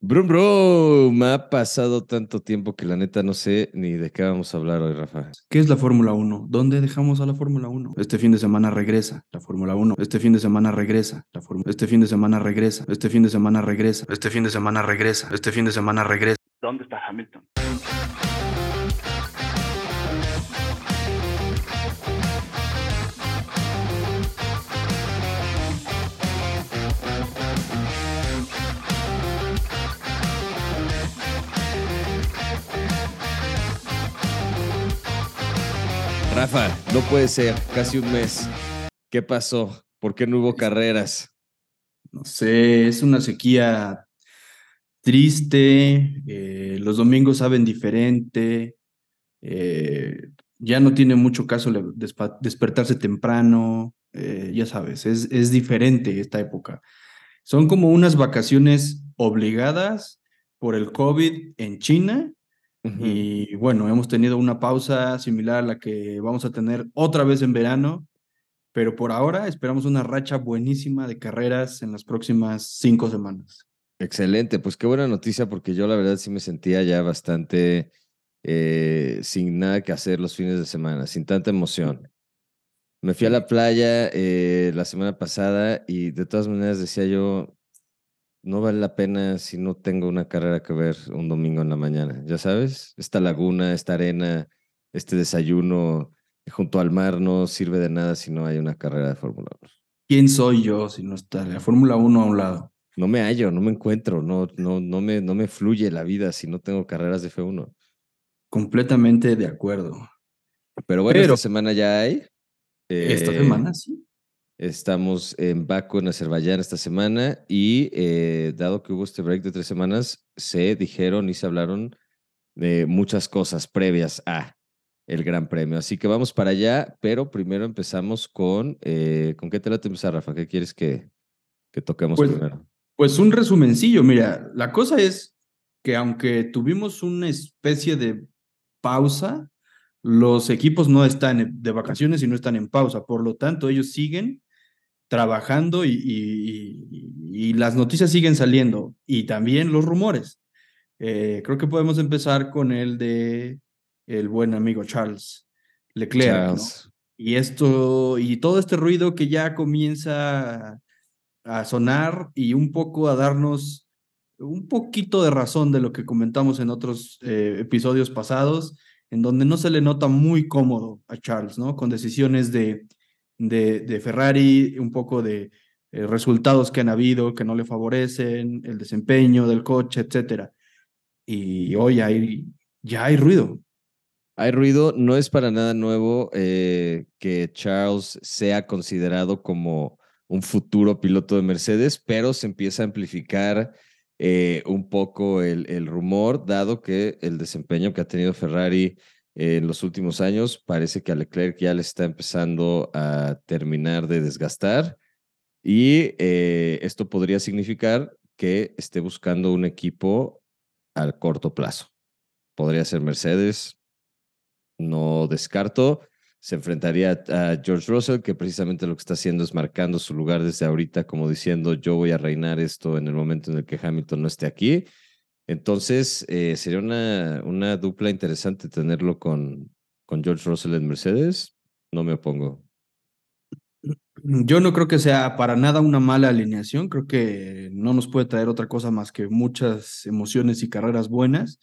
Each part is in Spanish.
Brum, brum, ha pasado tanto tiempo que la neta no sé ni de qué vamos a hablar hoy, Rafa. ¿Qué es la Fórmula 1? ¿Dónde dejamos a la Fórmula 1? Este fin de semana regresa la Fórmula 1. Este fin de semana regresa la Fórmula. Este fin de semana regresa. Este fin de semana regresa. Este fin de semana regresa. Este fin de semana regresa. ¿Dónde está Hamilton? Rafa, no puede ser, casi un mes. ¿Qué pasó? ¿Por qué no hubo carreras? No sé, es una sequía triste. eh, los domingos saben diferente. eh, ya no tiene mucho caso despertarse temprano. eh, ya sabes, es, es diferente esta época. Son como unas vacaciones obligadas por el COVID en China Y bueno, hemos tenido una pausa similar a la que vamos a tener otra vez en verano, pero por ahora esperamos una racha buenísima de carreras en las próximas cinco semanas. Excelente, pues qué buena noticia porque yo la verdad sí me sentía ya bastante eh, sin nada que hacer los fines de semana, sin tanta emoción. Me fui a la playa eh, la semana pasada y de todas maneras decía yo, no vale la pena si no tengo una carrera que ver un domingo en la mañana, ya sabes, esta laguna, esta arena, este desayuno junto al mar no sirve de nada si no hay una carrera de Fórmula 1. ¿Quién soy yo si no está la Fórmula 1 a un lado? No me hallo, no me encuentro, no, no, no, me, no me fluye la vida si no tengo carreras de F1. Completamente de acuerdo. Pero bueno, Pero- esta semana ya hay. Esta Eh, semana sí. Estamos en Baku, en Azerbaiyán esta semana y eh, dado que hubo este break de tres semanas, se dijeron y se hablaron de muchas cosas previas a el Gran Premio. Así que vamos para allá, pero primero empezamos con, eh, ¿con qué te la empezar, Rafa? ¿Qué quieres que, que toquemos Pues- primero? Pues un resumencillo, mira, la cosa es que aunque tuvimos una especie de pausa, los equipos no están de vacaciones y no están en pausa, por lo tanto ellos siguen trabajando y, y- y- y las noticias siguen saliendo y también los rumores. Eh, creo que podemos empezar con el de el buen amigo Charles Leclerc. Y esto, y todo este ruido que ya comienza a sonar y un poco a darnos un poquito de razón de lo que comentamos en otros eh, episodios pasados, en donde no se le nota muy cómodo a Charles, ¿no? Con decisiones de, de, de Ferrari, un poco de eh, resultados que han habido que no le favorecen, el desempeño del coche, etcétera. Y hoy hay, ya hay ruido. Hay ruido, no es para nada nuevo eh, que Charles sea considerado como un futuro piloto de Mercedes, pero se empieza a amplificar eh, un poco el, el rumor, dado que el desempeño que ha tenido Ferrari en los últimos años parece que a Leclerc ya le está empezando a terminar de desgastar y eh, esto podría significar que esté buscando un equipo al corto plazo. Podría ser Mercedes, no descarto. Se enfrentaría a George Russell, que precisamente lo que está haciendo es marcando su lugar desde ahorita, como diciendo, yo voy a reinar esto en el momento en el que Hamilton no esté aquí. Entonces, eh, sería una, una dupla interesante tenerlo con, con George Russell en Mercedes. No me opongo. Yo no creo que sea para nada una mala alineación, creo que no nos puede traer otra cosa más que muchas emociones y carreras buenas.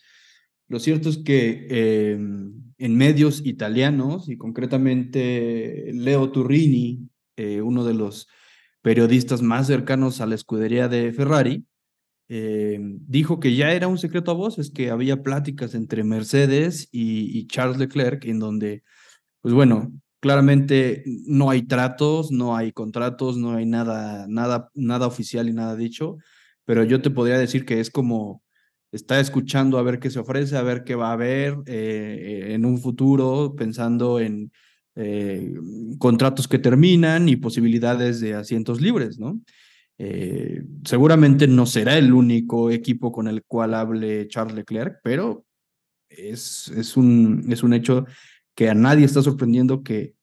Lo cierto es que eh, en medios italianos y concretamente Leo Turrini, eh, uno de los periodistas más cercanos a la escudería de Ferrari, eh, dijo que ya era un secreto a voces, que había pláticas entre Mercedes y, Charles Leclerc en donde, pues bueno, claramente no hay tratos, no hay contratos, no hay nada, nada, nada oficial y nada dicho, pero yo te podría decir que es como está escuchando a ver qué se ofrece, a ver qué va a haber eh, en un futuro, pensando en eh, contratos que terminan y posibilidades de asientos libres, ¿no? Eh, seguramente no será el único equipo con el cual hable Charles Leclerc, pero es, es, un, es un hecho que a nadie está sorprendiendo que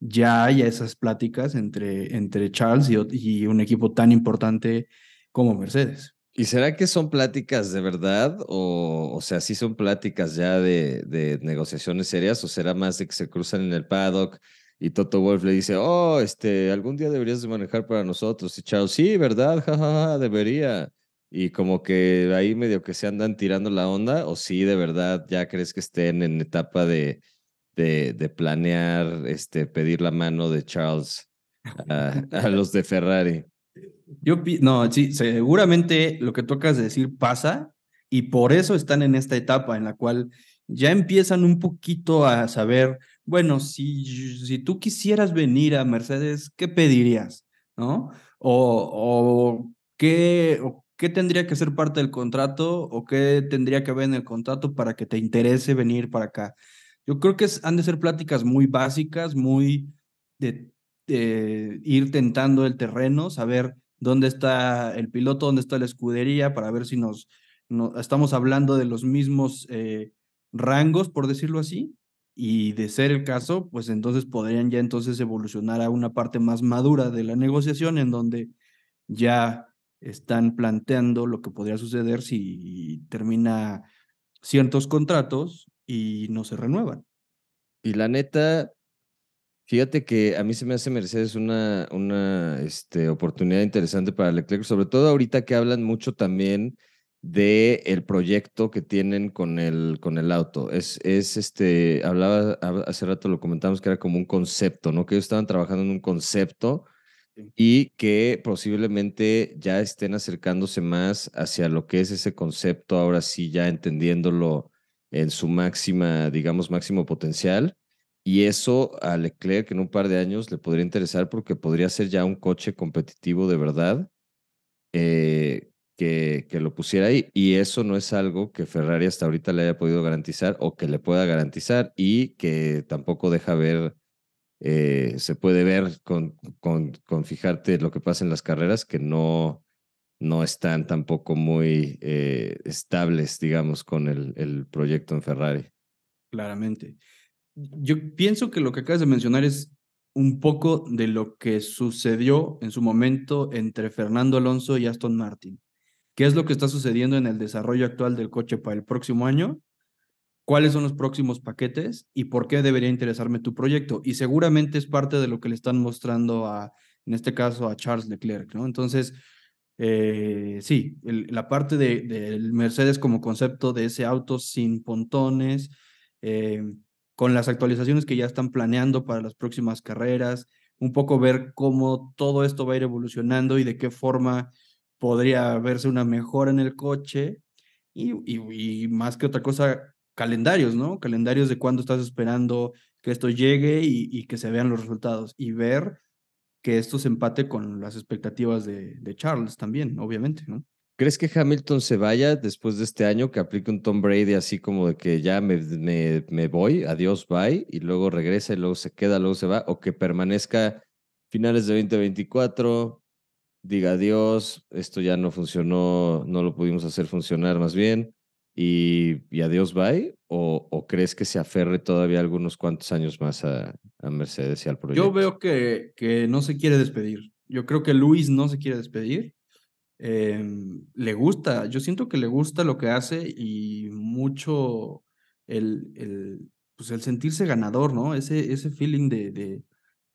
ya haya esas pláticas entre, entre Charles y, un equipo tan importante como Mercedes. ¿Y será que son pláticas de verdad? O, o sea, sí son pláticas ya de, de negociaciones serias, o será más de que se cruzan en el paddock y Toto Wolf le dice, oh, este, algún día deberías de manejar para nosotros. Y Charles, sí, ¿verdad? Ja, debería. Y como que ahí medio que se andan tirando la onda, o sí, de verdad, ya crees que estén en etapa de, de, de planear, este, pedir la mano de Charles a, a los de Ferrari. Yo, no, sí, seguramente lo que tú acabas de decir pasa y por eso están en esta etapa en la cual ya empiezan un poquito a saber, bueno, si, si tú quisieras venir a Mercedes, ¿qué pedirías? ¿No? O, o, ¿qué, o qué tendría que ser parte del contrato o qué tendría que haber en el contrato para que te interese venir para acá. Yo creo que han de ser pláticas muy básicas, muy de, ir tentando el terreno, saber dónde está el piloto, dónde está la escudería, para ver si nos, estamos hablando de los mismos eh, rangos, por decirlo así, y de ser el caso, pues entonces podrían ya entonces evolucionar a una parte más madura de la negociación en donde ya están planteando lo que podría suceder si termina ciertos contratos y no se renuevan. Y la neta, Fíjate que a mí se me hace Mercedes una, una este, oportunidad interesante para Leclerc, sobre todo ahorita que hablan mucho también de el proyecto que tienen con el, con el auto. Es, es este, hablaba hace rato, lo comentamos que era como un concepto, ¿no? Que ellos estaban trabajando en un concepto y que posiblemente ya estén acercándose más hacia lo que es ese concepto, ahora sí ya entendiéndolo en su máxima, digamos, máximo potencial y eso a Leclerc en un par de años le podría interesar porque podría ser ya un coche competitivo de verdad eh, que, lo pusiera ahí. Y eso no es algo que Ferrari hasta ahorita le haya podido garantizar o que le pueda garantizar y que tampoco deja ver, eh, se puede ver con, con, con, fijarte lo que pasa en las carreras que no, no están tampoco muy eh, estables, digamos, con el, el proyecto en Ferrari. Claramente yo pienso que lo que acabas de mencionar es un poco de lo que sucedió en su momento entre Fernando Alonso y Aston Martin. ¿Qué es lo que está sucediendo en el desarrollo actual del coche para el próximo año? ¿Cuáles son los próximos paquetes? ¿Y por qué debería interesarme tu proyecto? Y seguramente es parte de lo que le están mostrando a, en este caso, a Charles Leclerc, ¿no? Entonces, eh, sí, la parte del de, Mercedes como concepto de ese auto sin pontones, eh, con las actualizaciones que ya están planeando para las próximas carreras, un poco ver cómo todo esto va a ir evolucionando y de qué forma podría verse una mejora en el coche y, y, más que otra cosa, calendarios, ¿no? Calendarios de cuándo estás esperando que esto llegue y, que se vean los resultados y ver que esto se empate con las expectativas de, de Charles también, obviamente, ¿no? ¿Crees que Hamilton se vaya después de este año, que aplique un Tom Brady así como de que ya me, me, me, voy, adiós, bye, y luego regresa y luego se queda, luego se va, o que permanezca finales de 2024, diga adiós, esto ya no funcionó, no lo pudimos hacer funcionar más bien, y, y adiós, bye, o, o, crees que se aferre todavía algunos cuantos años más a, a Mercedes y al proyecto? Yo veo que, que no se quiere despedir. Yo creo que Luis no se quiere despedir eh, le gusta, yo siento que le gusta lo que hace y mucho el, el, pues el sentirse ganador, ¿no? Ese, ese feeling de, de,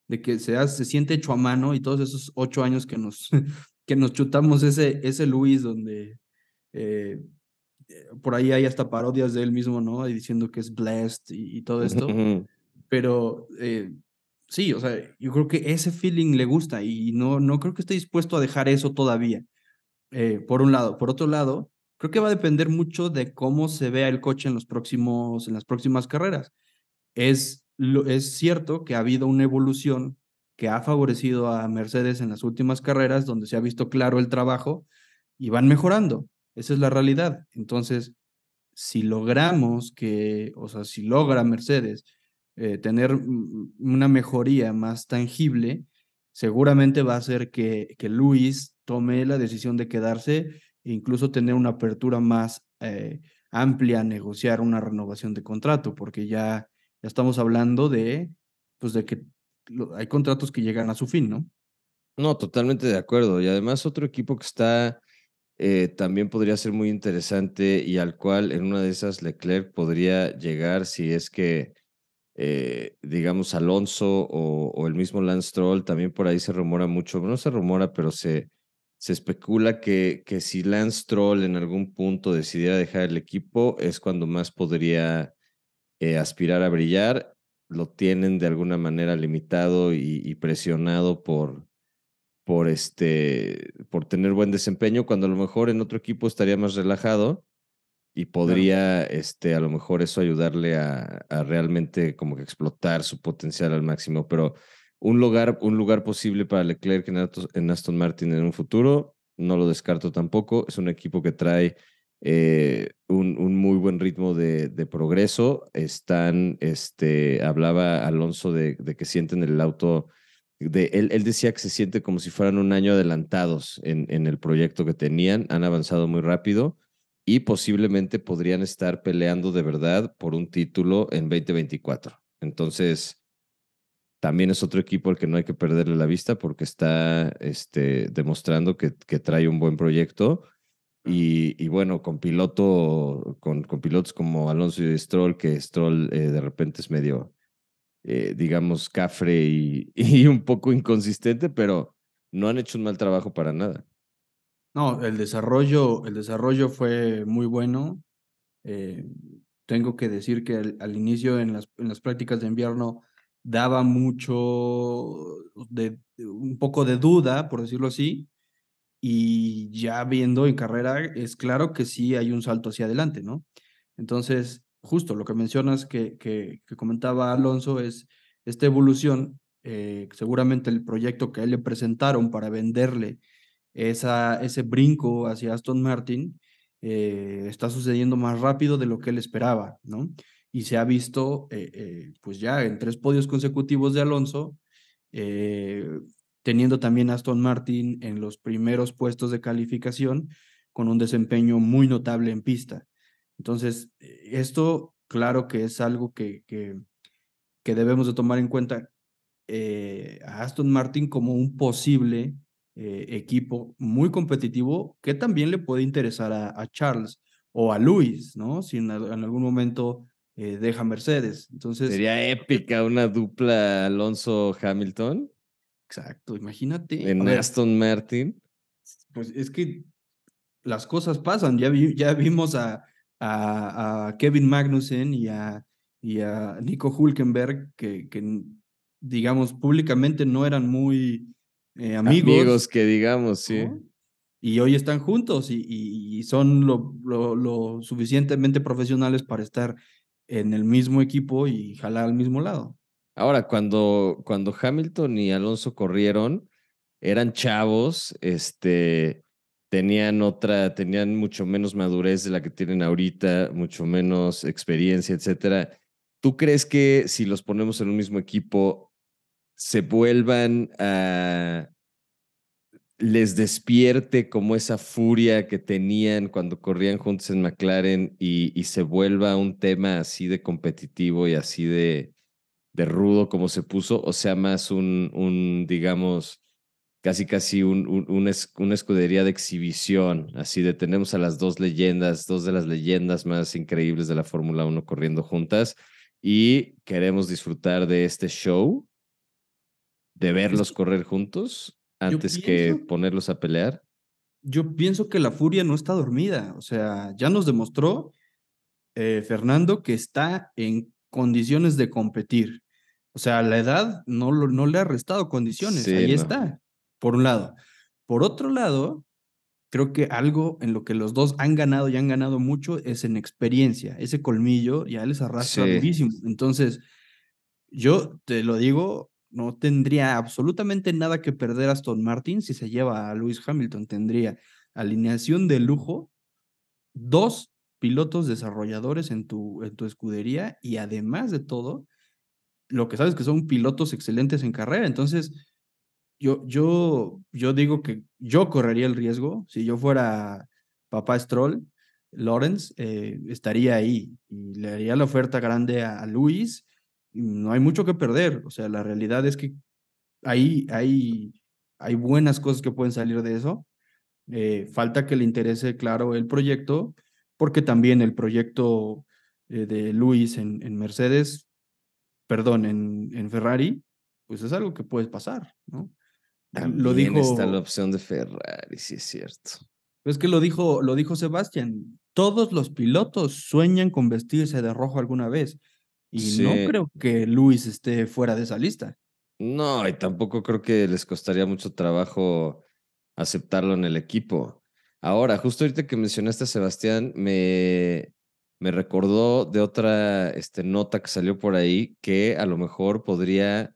de que se, se siente hecho a mano y todos esos ocho años que nos, que nos chutamos ese, ese Luis donde eh, por ahí hay hasta parodias de él mismo, ¿no? diciendo que es blessed y, y todo esto. Pero eh, sí, o sea, yo creo que ese feeling le gusta y no, no creo que esté dispuesto a dejar eso todavía. Eh, por un lado. Por otro lado, creo que va a depender mucho de cómo se vea el coche en, los próximos, en las próximas carreras. Es, es cierto que ha habido una evolución que ha favorecido a Mercedes en las últimas carreras, donde se ha visto claro el trabajo y van mejorando. Esa es la realidad. Entonces, si logramos que, o sea, si logra Mercedes eh, tener una mejoría más tangible, seguramente va a hacer que, que Luis tome la decisión de quedarse e incluso tener una apertura más eh, amplia a negociar una renovación de contrato, porque ya, ya estamos hablando de, pues de que hay contratos que llegan a su fin, ¿no? No, totalmente de acuerdo. Y además otro equipo que está eh, también podría ser muy interesante y al cual en una de esas Leclerc podría llegar si es que, eh, digamos, Alonso o, el mismo Lance Stroll, también por ahí se rumora mucho, no se rumora, pero se, se especula que, que si Lance Stroll en algún punto decidiera dejar el equipo, es cuando más podría eh, aspirar a brillar. Lo tienen de alguna manera limitado y presionado por, por, este, por tener buen desempeño, cuando a lo mejor en otro equipo estaría más relajado y podría, este, a lo mejor eso ayudarle a, a, realmente como que explotar su potencial al máximo. Pero un lugar, un lugar posible para Leclerc en Aston, Martin en un futuro, no lo descarto tampoco. Es un equipo que trae eh, un, muy buen ritmo de, de, progreso. Están, este, hablaba Alonso de, de que sienten el auto él, decía que se siente como si fueran un año adelantados en, el proyecto que tenían, han avanzado muy rápido y posiblemente podrían estar peleando de verdad por un título en 2024. Entonces, también es otro equipo al que no hay que perderle la vista porque está este, demostrando que trae un buen proyecto. Y, bueno, con piloto, con, pilotos como Alonso y Stroll, que Stroll eh, de repente es medio, eh, digamos, cafre y, un poco inconsistente, pero no han hecho un mal trabajo para nada. No, el desarrollo, el desarrollo fue muy bueno. Eh, tengo que decir que al, inicio en las, en las, prácticas de invierno daba mucho, de, un poco de duda, por decirlo así, y ya viendo en carrera es claro que sí hay un salto hacia adelante, ¿no? Entonces, justo lo que mencionas que, que, comentaba Alonso es esta evolución, eh, seguramente el proyecto que a él le presentaron para venderle esa, ese brinco hacia Aston Martin eh, está sucediendo más rápido de lo que él esperaba, ¿no? Y se ha visto, eh, pues ya en tres podios consecutivos de Alonso, teniendo también Aston Martin en los primeros puestos de calificación con un desempeño muy notable en pista. Entonces, eh, esto claro que es algo que, que, que debemos de tomar en cuenta eh, a Aston Martin como un posible eh, equipo muy competitivo que también le puede interesar a, Charles o a Luis, ¿no? Si en, algún momento deja Mercedes. Entonces, Sería épica una dupla Alonso-Hamilton. Exacto, imagínate. En Aston Martin. Pues es que las cosas pasan. Ya, vi, ya vimos a, a, Kevin Magnussen y a, y a Nico Hulkenberg, que, que digamos públicamente no eran muy eh, amigos. Amigos que digamos, sí. Y hoy están juntos y, y, son lo, lo, lo, suficientemente profesionales para estar en el mismo equipo y jalar al mismo lado. Ahora, cuando, cuando Hamilton y Alonso corrieron, eran chavos, este, tenían otra, tenían mucho menos madurez de la que tienen ahorita, mucho menos experiencia, etcétera. ¿Tú crees que si los ponemos en un mismo equipo, se vuelvan a les despierte como esa furia que tenían cuando corrían juntos en McLaren y, y se vuelva un tema así de competitivo y así de, de rudo como se puso, o sea, más un, un digamos, casi casi un, un, una escudería de exhibición, así de tenemos a las dos leyendas, dos de las leyendas más increíbles de la Fórmula 1 corriendo juntas y queremos disfrutar de este show, de verlos correr juntos antes que ponerlos a pelear. Yo pienso que la furia no está dormida, o sea, ya nos demostró eh, Fernando que está en condiciones de competir. O sea, la edad no, no le ha restado condiciones, ahí está por un lado. Por otro lado, creo que algo en lo que los dos han ganado y han ganado mucho es en experiencia. Ese colmillo ya les arrastra muchísimo. Entonces, yo te lo digo, no tendría absolutamente nada que perder Aston Martin si se lleva a Lewis Hamilton. Tendría alineación de lujo, dos pilotos desarrolladores en tu, en tu escudería y además de todo, lo que sabes que son pilotos excelentes en carrera. Entonces, yo, yo, yo digo que yo correría el riesgo, si yo fuera papá Stroll, Lawrence, eh, estaría ahí y le haría la oferta grande a, Luis. no hay mucho que perder, o sea, la realidad es que ahí hay, hay buenas cosas que pueden salir de eso. Eh, falta que le interese, claro, el proyecto, porque también el proyecto eh, de Luis en, en, Mercedes, perdón, en, en, Ferrari, pues es algo que puede pasar, ¿no? También lo dijo, está la opción de Ferrari, sí es cierto. Es que lo dijo, lo dijo Sebastián, todos los pilotos sueñan con vestirse de rojo alguna vez. Y no creo que Luis esté fuera de esa lista. No, y tampoco creo que les costaría mucho trabajo aceptarlo en el equipo. Ahora, justo ahorita que mencionaste a Sebastián, me, me recordó de otra este, nota que salió por ahí que a lo mejor podría,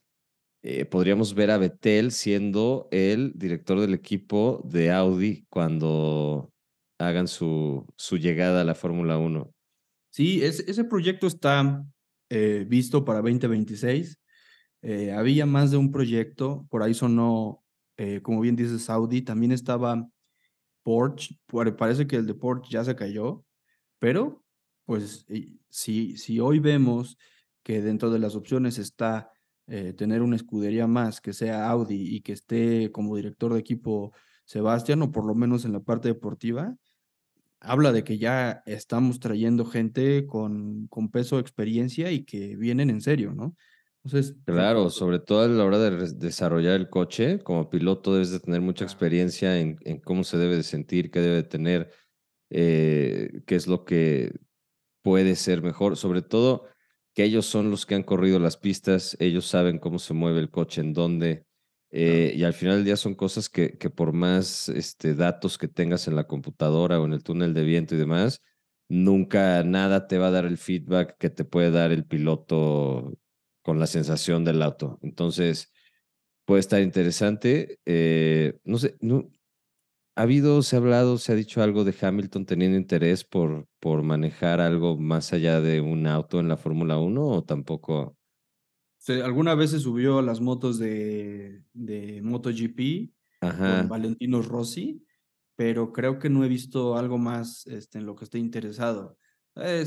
eh, podríamos ver a Betel siendo el director del equipo de Audi cuando hagan su, llegada a la Fórmula 1. Sí, ese proyecto está eh, visto para 2026. Eh, había más de un proyecto, por ahí sonó, como bien dice Saudi, también estaba Porsche, parece que el de Porsche ya se cayó, pero pues si, si hoy vemos que dentro de las opciones está tener una escudería más que sea Audi y que esté como director de equipo Sebastián, o por lo menos en la parte deportiva, habla de que ya estamos trayendo gente con, con peso, experiencia y que vienen en serio, ¿no? Entonces, claro, sobre todo a la hora de desarrollar el coche, como piloto debes de tener mucha experiencia en, en cómo se debe de sentir, qué debe de tener, eh, qué es lo que puede ser mejor, sobre todo que ellos son los que han corrido las pistas, ellos saben cómo se mueve el coche, en dónde, eh, y al final del día son cosas que, que por más este, datos que tengas en la computadora o en el túnel de viento y demás, nunca nada te va a dar el feedback que te puede dar el piloto con la sensación del auto. Entonces, puede estar interesante. Eh, no sé, no, ¿ha habido, se ha hablado, se ha dicho algo de Hamilton teniendo interés por, por manejar algo más allá de un auto en la Fórmula 1 o tampoco? alguna vez se subió a las motos de, de MotoGP con Valentino Rossi, pero creo que no he visto algo más este, en lo que esté interesado. Eh,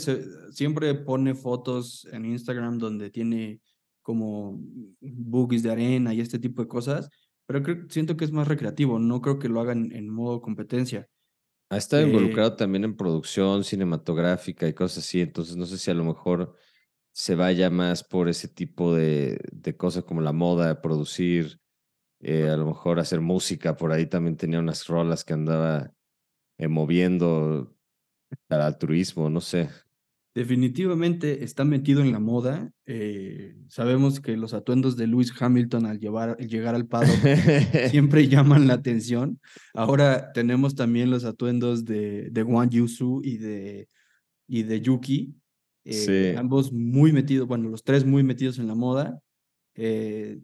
siempre pone fotos en Instagram donde tiene como boogies de arena y este tipo de cosas, pero creo, siento que es más recreativo, no creo que lo hagan en modo competencia. Ha estado eh, involucrado también en producción cinematográfica y cosas así, entonces no sé si a lo mejor se vaya más por ese tipo de, de cosas como la moda, producir, eh, a lo mejor hacer música. Por ahí también tenía unas rolas que andaba eh, moviendo al altruismo, no sé. Definitivamente está metido en la moda. Eh, sabemos que los atuendos de Lewis Hamilton al, llevar, llegar al paddock siempre llaman la atención. Ahora tenemos también los atuendos de, de Wang Yusu y de, y de Yuki, eh, ambos muy metidos, bueno, los tres muy metidos en la moda. Eh,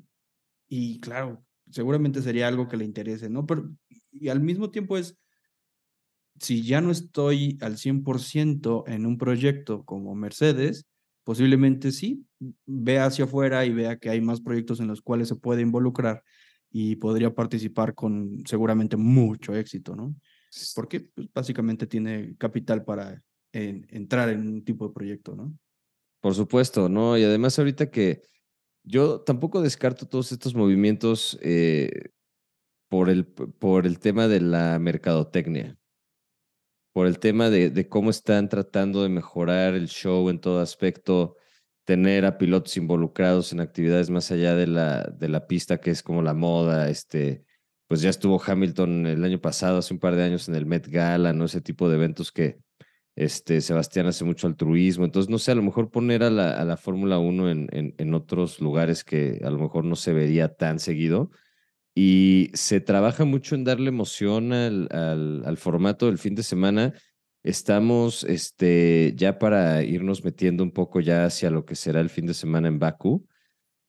y claro, seguramente sería algo que le interese, ¿no? Pero, y al mismo tiempo es, si ya no estoy al 100% en un proyecto como Mercedes, posiblemente sí, vea hacia afuera y vea que hay más proyectos en los cuales se puede involucrar y podría participar con seguramente mucho éxito, ¿no? Porque pues, básicamente tiene capital para en, entrar en un tipo de proyecto, ¿no? Por supuesto, ¿no? Y además ahorita que yo tampoco descarto todos estos movimientos eh, por, el, por el tema de la mercadotecnia, por el tema de, cómo están tratando de mejorar el show en todo aspecto, tener a pilotos involucrados en actividades más allá de la, pista, que es como la moda, este, pues ya estuvo Hamilton el año pasado, hace un par de años en el Met Gala, ¿no? Ese tipo de eventos que, este, Sebastián hace mucho altruismo, entonces no sé, a lo mejor poner a la, a la Fórmula 1 en, en, otros lugares que a lo mejor no se vería tan seguido. Y se trabaja mucho en darle emoción al, al, formato del fin de semana. Estamos este, ya para irnos metiendo un poco ya hacia lo que será el fin de semana en Bakú.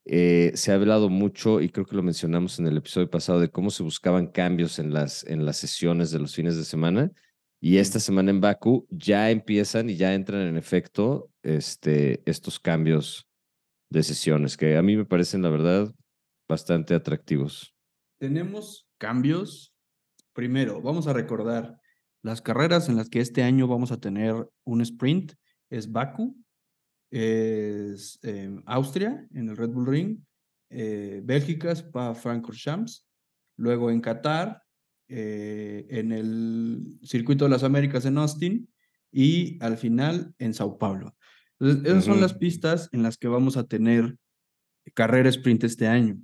Eh, se ha hablado mucho, y creo que lo mencionamos en el episodio pasado, de cómo se buscaban cambios en las, en las sesiones de los fines de semana. Y esta semana en Baku ya empiezan y ya entran en efecto este, estos cambios de sesiones que a mí me parecen, la verdad, bastante atractivos. Tenemos cambios. Primero, vamos a recordar las carreras en las que este año vamos a tener un sprint. Es Baku, es em, Austria en el Red Bull Ring, eh, Bélgica, Spa Francorchamps, luego en Qatar eh, en el Circuito de las Américas en Austin y al final en Sao Paulo. Entonces, esas son las pistas en las que vamos a tener carrera sprint este año.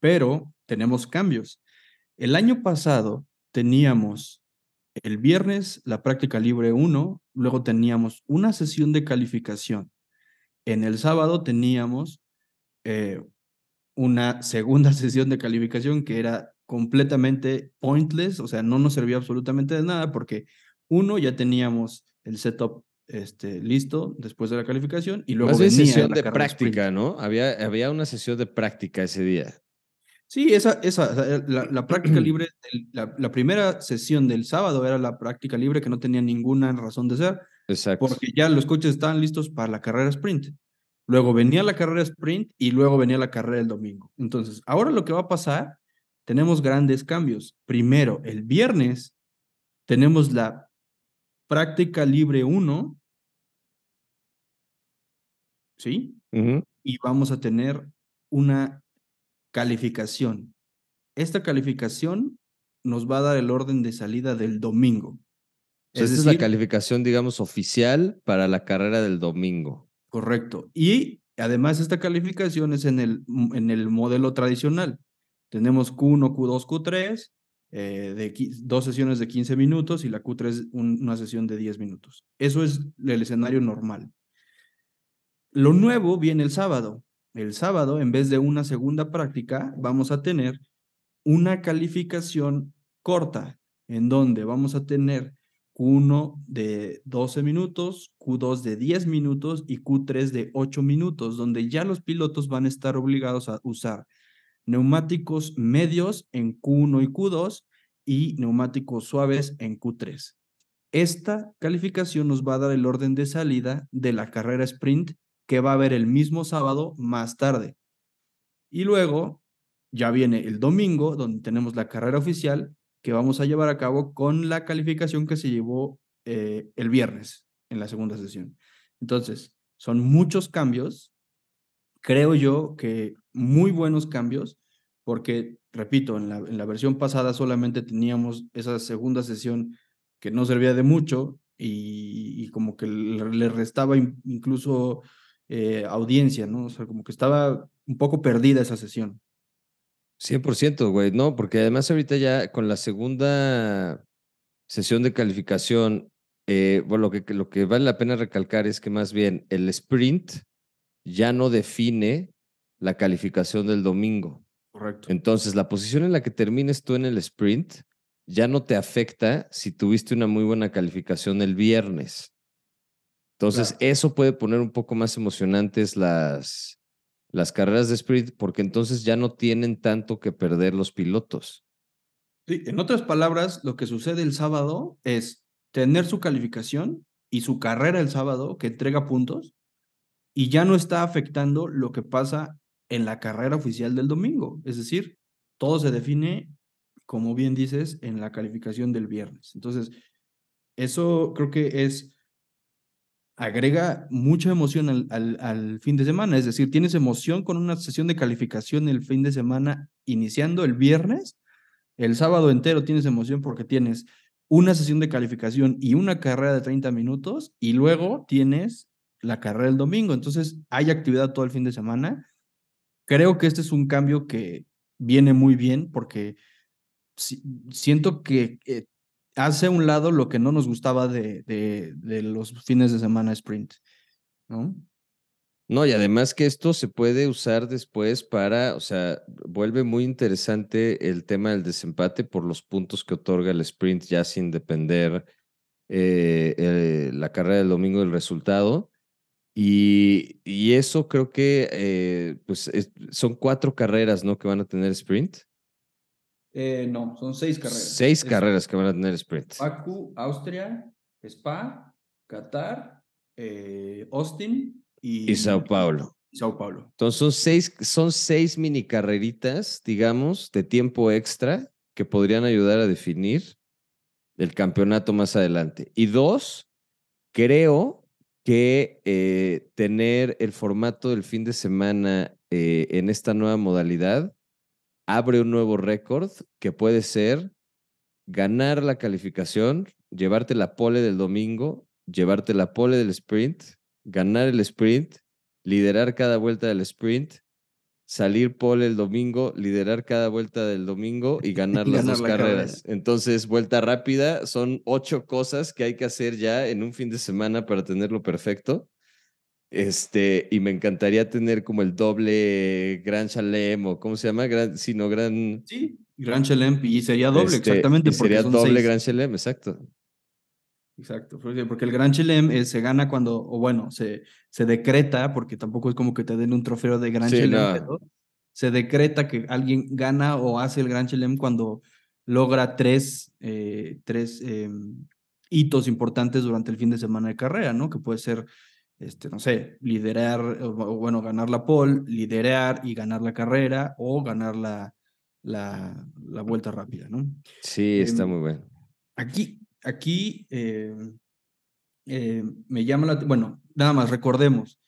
Pero tenemos cambios. El año pasado teníamos el viernes la práctica libre 1, luego teníamos una sesión de calificación. En el sábado teníamos eh, una segunda sesión de calificación que era completamente pointless, o sea, no nos servía absolutamente de nada porque uno, ya teníamos el setup este, listo después de la calificación y luego Más venía sesión de práctica, ¿no? Había, había una sesión de práctica ese día. Sí, esa, esa, la, práctica libre, la, la, primera sesión del sábado era la práctica libre que no tenía ninguna razón de ser. Exacto. Porque ya los coches estaban listos para la carrera sprint. Luego venía la carrera sprint y luego venía la carrera el domingo. Entonces, ahora lo que va a pasar, tenemos grandes cambios. Primero, el viernes tenemos la práctica libre 1, ¿sí? Y vamos a tener una calificación. Esta calificación nos va a dar el orden de salida del domingo. esta es la calificación, digamos, oficial para la carrera del domingo. Correcto. Y además esta calificación es en el, en el modelo tradicional. Tenemos Q1, Q2, Q3, de dos sesiones de 15 minutos y la Q3 una sesión de 10 minutos. Eso es el escenario normal. Lo nuevo viene el sábado. El sábado, en vez de una segunda práctica, vamos a tener una calificación corta, en donde vamos a tener Q1 de 12 minutos, Q2 de 10 minutos y Q3 de 8 minutos, donde ya los pilotos van a estar obligados a usar neumáticos medios en Q1 y Q2 y neumáticos suaves en Q3. Esta calificación nos va a dar el orden de salida de la carrera sprint que va a haber el mismo sábado más tarde. Y luego ya viene el domingo, donde tenemos la carrera oficial que vamos a llevar a cabo con la calificación que se llevó eh, el viernes en la segunda sesión. Entonces, son muchos cambios. Creo yo que muy buenos cambios, porque, repito, en la, en la versión pasada solamente teníamos esa segunda sesión que no servía de mucho y, como que le, restaba incluso eh, audiencia, ¿no? O sea, como que estaba un poco perdida esa sesión. 100%, güey, no, porque además ahorita ya con la segunda sesión de calificación, eh, bueno, lo que, lo que vale la pena recalcar es que más bien el sprint ya no define la calificación del domingo. Correcto. Entonces, la posición en la que termines tú en el sprint ya no te afecta si tuviste una muy buena calificación el viernes. Entonces, eso puede poner un poco más emocionantes las, las carreras de sprint, porque entonces ya no tienen tanto que perder los pilotos. Sí, en otras palabras, lo que sucede el sábado es tener su calificación y su carrera el sábado que entrega puntos y ya no está afectando lo que pasa en la carrera oficial del domingo. Es decir, todo se define, como bien dices, en la calificación del viernes. Entonces, eso creo que es agrega mucha emoción al, al, fin de semana. Es decir, tienes emoción con una sesión de calificación el fin de semana iniciando el viernes. El sábado entero tienes emoción porque tienes una sesión de calificación y una carrera de 30 minutos y luego tienes la carrera el domingo. Entonces hay actividad todo el fin de semana. Creo que este es un cambio que viene muy bien porque siento que eh, hace un lado lo que no nos gustaba de, de, los fines de semana sprint, ¿no? No, y además que esto se puede usar después para, o sea, vuelve muy interesante el tema del desempate por los puntos que otorga el sprint ya sin depender eh, eh, la carrera del domingo del resultado. Y, y eso creo que eh, pues son cuatro carreras, ¿no? Que van a tener sprint. Eh, no, son seis carreras. Seis carreras que van a tener sprint. Baku, Austria, Spa, Qatar, eh, Austin y, y Sao Paulo. Sao Paulo. Entonces son seis, son seis mini carreritas, digamos, de tiempo extra que podrían ayudar a definir el campeonato más adelante. Y dos, creo que eh, tener el formato del fin de semana en esta nueva modalidad abre un nuevo récord que puede ser ganar la calificación, llevarte la pole del domingo, llevarte la pole del sprint, ganar el sprint, liderar cada vuelta del sprint, salir pole el domingo, liderar cada vuelta del domingo y ganar las dos carreras. Entonces, vuelta rápida, son ocho cosas que hay que hacer ya en un fin de semana para tenerlo perfecto. Este, y me encantaría tener como el doble Gran Chalem o ¿cómo se llama? Gran, sí, no, Gran. Sí, Gran Chalem y sería doble, este, exactamente. sería doble Gran Chalem, exacto. Exacto, porque el Gran Chelem eh, se gana cuando, o bueno, se, se decreta, porque tampoco es como que te den un trofeo de Gran Chelem, se decreta que alguien gana o hace el Gran Chelem cuando logra tres, eh, tres em, hitos importantes durante el fin de semana de carrera, ¿no? Que puede ser, este, no sé, liderar, o, bueno, ganar la pole, liderar y ganar la carrera, o ganar la, la, la vuelta rápida, ¿no? Sí, está em, muy bueno. Aquí, aquí eh, eh, me llama la... Bueno, nada más, recordemos,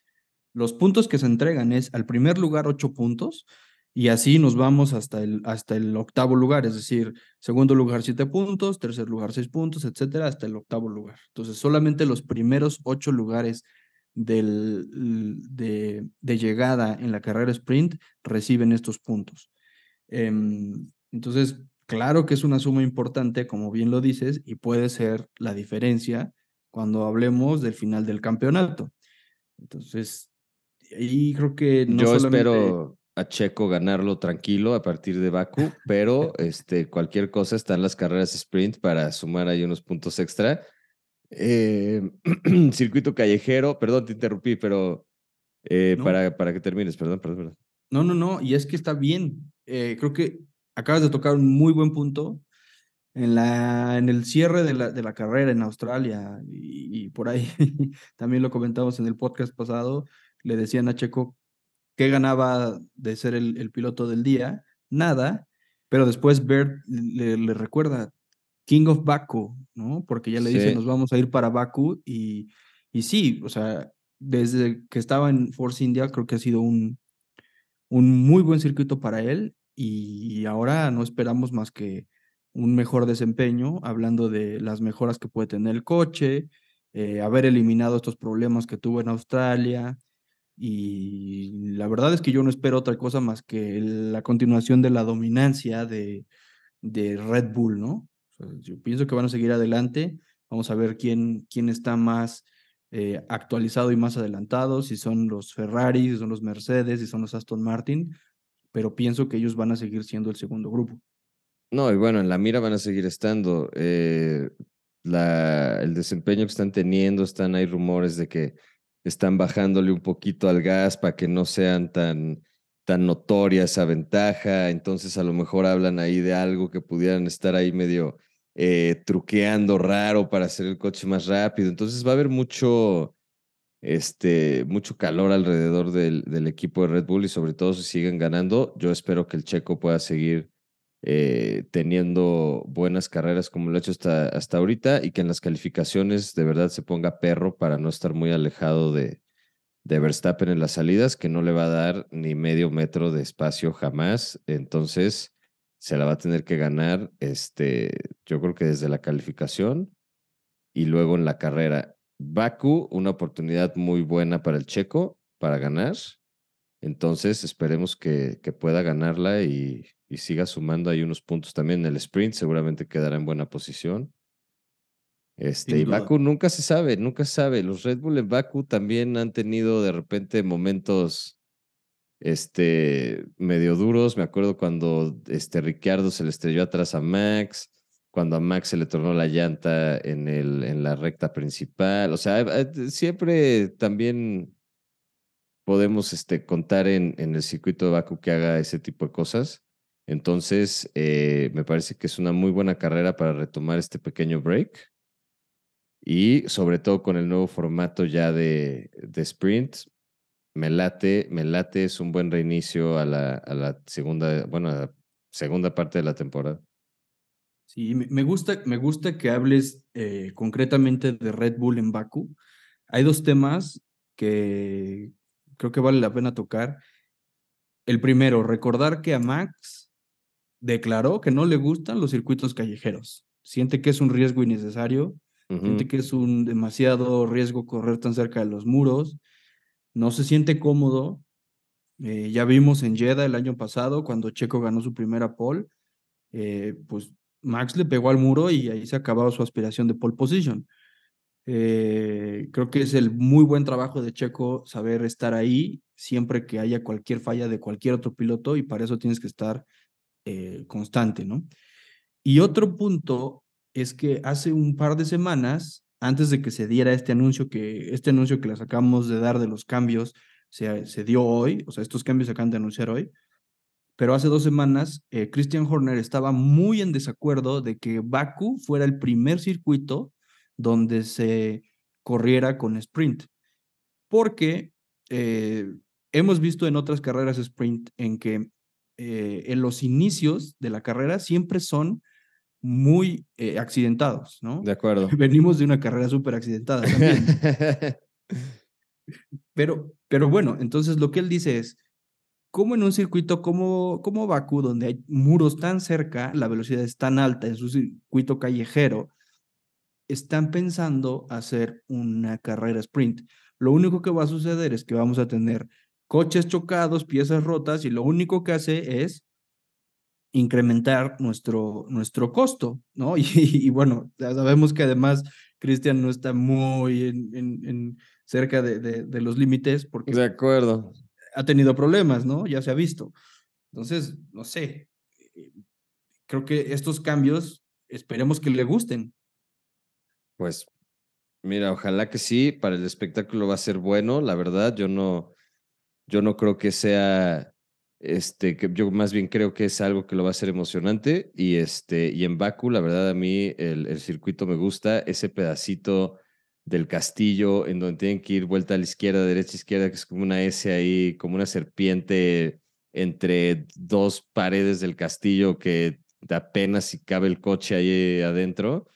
los puntos que se entregan es al primer lugar ocho puntos y así nos vamos hasta el, hasta el octavo lugar, es decir, segundo lugar siete puntos, tercer lugar seis puntos, etcétera, hasta el octavo lugar. Entonces, solamente los primeros ocho lugares del, de, de llegada en la carrera sprint reciben estos puntos. Em, entonces, Claro que es una suma importante, como bien lo dices, y puede ser la diferencia cuando hablemos del final del campeonato. Entonces, ahí creo que no Yo espero a Checo ganarlo tranquilo a partir de Baku, pero este, cualquier cosa está en las carreras sprint para sumar ahí unos puntos extra. Eh, circuito callejero, perdón, te interrumpí, pero eh, para, para que termines, perdón, perdón, perdón. No, no, no, y es que está bien. Eh, creo que acabas de tocar un muy buen punto. En, la, en el cierre de la, de la carrera en Australia, y, por ahí también lo comentamos en el podcast pasado, le decían a Checo qué ganaba de ser el, piloto del día, nada, pero después Bert le, recuerda King of Baku, ¿no? Porque ya le dice, nos vamos a ir para Baku y, y sí, o sea, desde que estaba en Force India creo que ha sido un, un muy buen circuito para él y ahora no esperamos más que un mejor desempeño, hablando de las mejoras que puede tener el coche, eh, haber eliminado estos problemas que tuvo en Australia. Y la verdad es que yo no espero otra cosa más que la continuación de la dominancia de, de Red Bull, ¿no? Yo pienso que van a seguir adelante. Vamos a ver quién, quién está más eh, actualizado y más adelantado, si son los Ferrari, si son los Mercedes, si son los Aston Martin pero pienso que ellos van a seguir siendo el segundo grupo. No, y bueno, en la mira van a seguir estando. Eh, la, el desempeño que están teniendo, están, hay rumores de que están bajándole un poquito al gas para que no sean tan, tan notoria esa ventaja. Entonces, a lo mejor hablan ahí de algo que pudieran estar ahí medio eh, truqueando raro para hacer el coche más rápido. Entonces, va a haber mucho, este, mucho calor alrededor del, equipo de Red Bull y sobre todo si siguen ganando, yo espero que el checo pueda seguir eh, teniendo buenas carreras como lo ha hecho hasta, hasta ahorita y que en las calificaciones de verdad se ponga perro para no estar muy alejado de, de Verstappen en las salidas, que no le va a dar ni medio metro de espacio jamás. Entonces, se la va a tener que ganar, este, yo creo que desde la calificación y luego en la carrera. Baku, una oportunidad muy buena para el checo para ganar. Entonces esperemos que, que pueda ganarla y, y, siga sumando ahí unos puntos también en el sprint. Seguramente quedará en buena posición. Este, y Baku nunca se sabe, nunca se sabe. Los Red Bull en Baku también han tenido de repente momentos este, medio duros. Me acuerdo cuando este, Ricciardo se le estrelló atrás a Max cuando a Max se le tornó la llanta en, el, en la recta principal. O sea, eh, siempre también podemos este, contar en, en el circuito de Baku que haga ese tipo de cosas. Entonces, eh, me parece que es una muy buena carrera para retomar este pequeño break. Y sobre todo con el nuevo formato ya de, de sprint, me late, me late, es un buen reinicio a la, a la segunda, bueno, a la segunda parte de la temporada. Sí, me gusta, me gusta que hables eh, concretamente de Red Bull en Baku. Hay dos temas que creo que vale la pena tocar. El primero, recordar que a Max declaró que no le gustan los circuitos callejeros. Siente que es un riesgo innecesario, siente que es un demasiado riesgo correr tan cerca de los muros, no se siente cómodo. Eh, ya vimos en Jeddah el año pasado, cuando Checo ganó su primera pole, eh, pues Max le pegó al muro y ahí se acabó su aspiración de pole position. Eh, creo que es el muy buen trabajo de Checo saber estar ahí siempre que haya cualquier falla de cualquier otro piloto y para eso tienes que estar constante, ¿no? Y otro punto es que hace un par de semanas, antes de que se diera este anuncio que, este anuncio que les acabamos de dar de los cambios, se, se dio hoy, o sea, estos cambios se acaban de anunciar hoy, pero hace dos semanas eh, Christian Horner estaba muy en desacuerdo de que Baku fuera el primer circuito donde se corriera con sprint, porque eh, hemos visto en otras carreras sprint en que eh, en los inicios de la carrera siempre son muy eh, accidentados, ¿no? De acuerdo. Venimos de una carrera súper accidentada también. pero, pero bueno, entonces lo que él dice es, ¿cómo en un circuito como, como Bakú, donde hay muros tan cerca, la velocidad es tan alta, en su circuito callejero, están pensando hacer una carrera sprint? Lo único que va a suceder es que vamos a tener coches chocados, piezas rotas y lo único que hace es incrementar nuestro, nuestro costo, ¿no? Y, bueno, sabemos que además Cristian no está muy en, cerca de, de, los límites porque de acuerdo. ha tenido problemas, ¿no? Ya se ha visto. Entonces, no sé, eh, creo que estos cambios esperemos que le gusten. Pues mira, ojalá que sí, para el espectáculo va a ser bueno, la verdad, yo no, yo no creo que sea, este, que yo más bien creo que es algo que lo va a hacer emocionante. Y, este, y en Baku, la verdad, a mí el, el circuito me gusta, ese pedacito del castillo en donde tienen que ir vuelta a la izquierda, derecha, izquierda, que es como una S ahí, como una serpiente entre dos paredes del castillo que apenas si cabe el coche ahí adentro.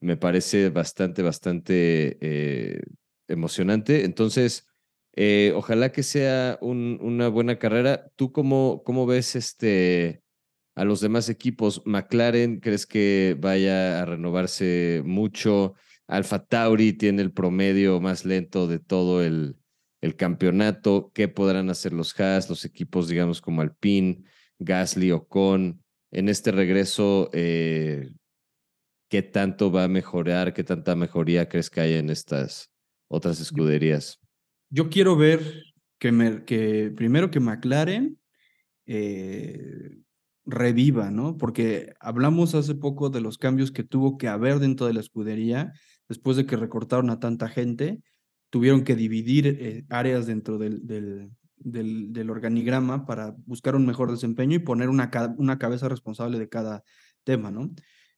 Me parece bastante, bastante eh, emocionante. Entonces, eh, ojalá que sea una buena carrera. ¿Tú cómo, cómo ves este, a los demás equipos? McLaren, ¿crees que vaya a renovarse mucho? Alfa Tauri tiene el promedio más lento de todo el, el campeonato. ¿Qué podrán hacer los Haas, los equipos, digamos, como Alpine, Gasly, Ocon? En este regreso, eh, ¿qué tanto va a mejorar? ¿Qué tanta mejoría crees que hay en estas otras escuderías? Yo quiero ver que, primero que McLaren eh, reviva, ¿no? Porque hablamos hace poco de los cambios que tuvo que haber dentro de la escudería después de que recortaron a tanta gente, tuvieron que dividir eh, áreas dentro del, organigrama para buscar un mejor desempeño y poner una, una cabeza responsable de cada tema, ¿no?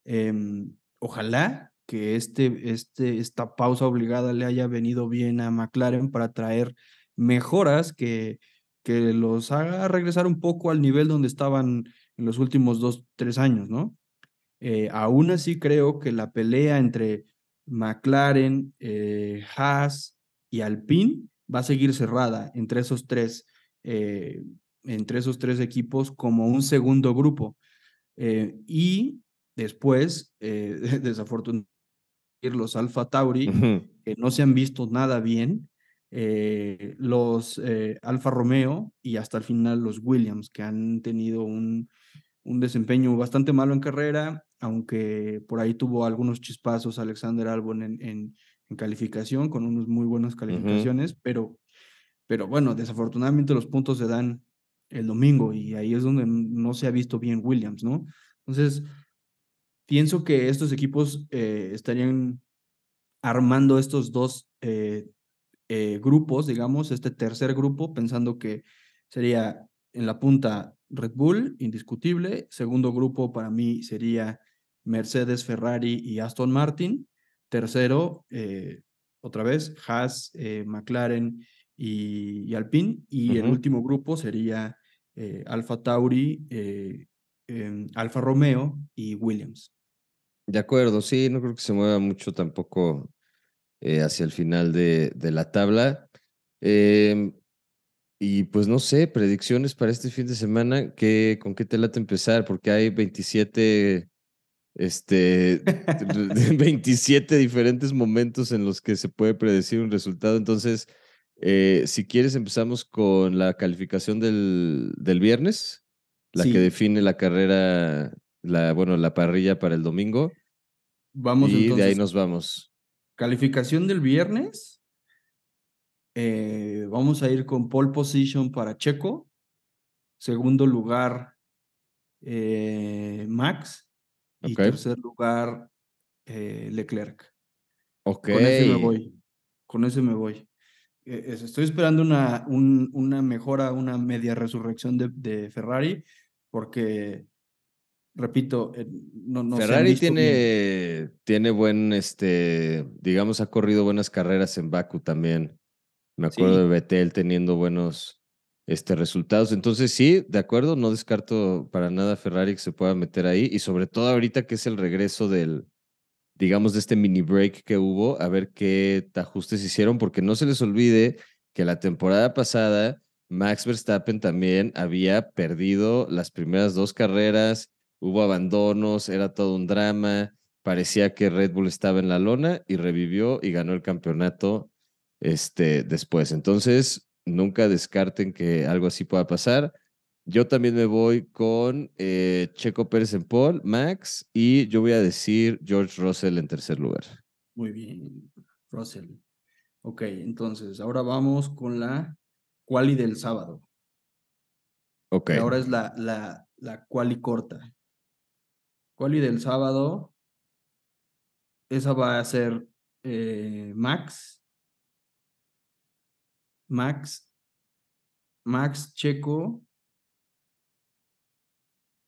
Em, ojalá que este, este, esta pausa obligada le haya venido bien a McLaren para traer mejoras que, que los haga regresar un poco al nivel donde estaban en los últimos dos, tres años, ¿no? Eh, aún así creo que la pelea entre McLaren, eh, Haas y Alpine va a seguir cerrada entre esos tres, eh, entre esos tres equipos como un segundo grupo. y después, desafortunadamente, los Alfa Tauri, que no se han visto nada bien, eh, los eh, Alfa Romeo y hasta el final los Williams, que han tenido un, un, desempeño bastante malo en carrera, aunque por ahí tuvo algunos chispazos Alexander Albon en, en, calificación, con unas muy buenas calificaciones, pero, pero bueno, desafortunadamente los puntos se dan el domingo y ahí es donde no se ha visto bien Williams, ¿no? Entonces, pienso que estos equipos eh, estarían armando estos dos eh, eh, grupos, digamos, este tercer grupo, pensando que sería en la punta Red Bull, indiscutible. Segundo grupo para mí sería Mercedes, Ferrari y Aston Martin. Tercero, otra vez, Haas, McLaren y, Alpine. Y el último grupo sería Alfa Tauri, Alfa Romeo y Williams. De acuerdo, sí, no creo que se mueva mucho tampoco eh, hacia el final de, de la tabla. Em, Y pues no sé, predicciones para este fin de semana, ¿qué, ¿con qué te late empezar? Porque hay 27, este, 27 diferentes momentos en los que se puede predecir un resultado. Entonces, eh, si quieres, empezamos con la calificación del, del viernes, la que define la carrera, la, bueno, la parrilla para el domingo. vamos y de ahí entonces. nos vamos. Calificación del viernes. eh, vamos a ir con pole position para Checo. Segundo lugar, eh, Max. Y tercer lugar, eh, Leclerc. Ok. Con ese me voy. Con ese me voy. Es- estoy esperando una, un- una mejora, una media resurrección de, de Ferrari, porque, repito, eh, no, no se Ferrari bien. tiene, tiene buen, este, digamos, ha corrido buenas carreras en Baku también. Me acuerdo Sí. de Vettel teniendo buenos este, resultados. Entonces, sí, de acuerdo, no descarto para nada Ferrari que se pueda meter ahí. Y sobre todo ahorita que es el regreso del, digamos, de este mini break que hubo, a ver qué ajustes hicieron, porque no se les olvide que la temporada pasada Max Verstappen también había perdido las primeras dos carreras, hubo abandonos, era todo un drama, parecía que Red Bull estaba en la lona y revivió y ganó el campeonato este, después. Entonces, nunca descarten que algo así pueda pasar. Yo también me voy con eh, Checo Pérez en Paul, Max, y yo voy a decir George Russell en tercer lugar. Muy bien, Russell. Ok, entonces, ahora vamos con la quali del sábado. Ok. Ahora es la, la, la quali corta. Quali del sábado, esa va a ser eh, Max, Max, Max Checo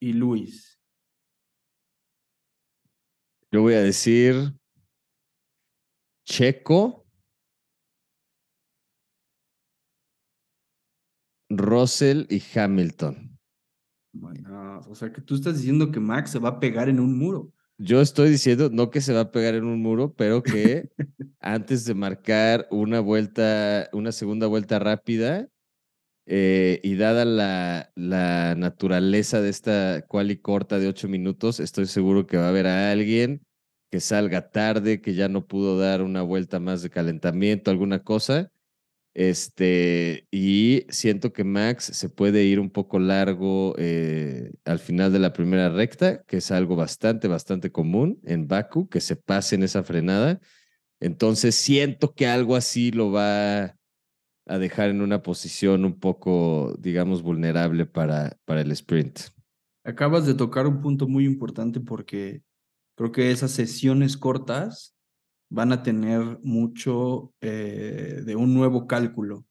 y Luis. Yo voy a decir Checo, Russell y Hamilton. Bueno, o sea que tú estás diciendo que Max se va a pegar en un muro. Yo estoy diciendo, no que se va a pegar en un muro, pero que antes de marcar una vuelta, una segunda vuelta rápida, eh, y dada la, la naturaleza de esta quali corta de ocho minutos, estoy seguro que va a haber a alguien que salga tarde, que ya no pudo dar una vuelta más de calentamiento, alguna cosa. Este, y siento que Max se puede ir un poco largo eh, al final de la primera recta, que es algo bastante, bastante común en Baku, que se pase en esa frenada. Entonces siento que algo así lo va a dejar en una posición un poco, digamos, vulnerable para, para el sprint. Acabas de tocar un punto muy importante porque creo que esas sesiones cortas van a tener mucho eh, de un nuevo cálculo,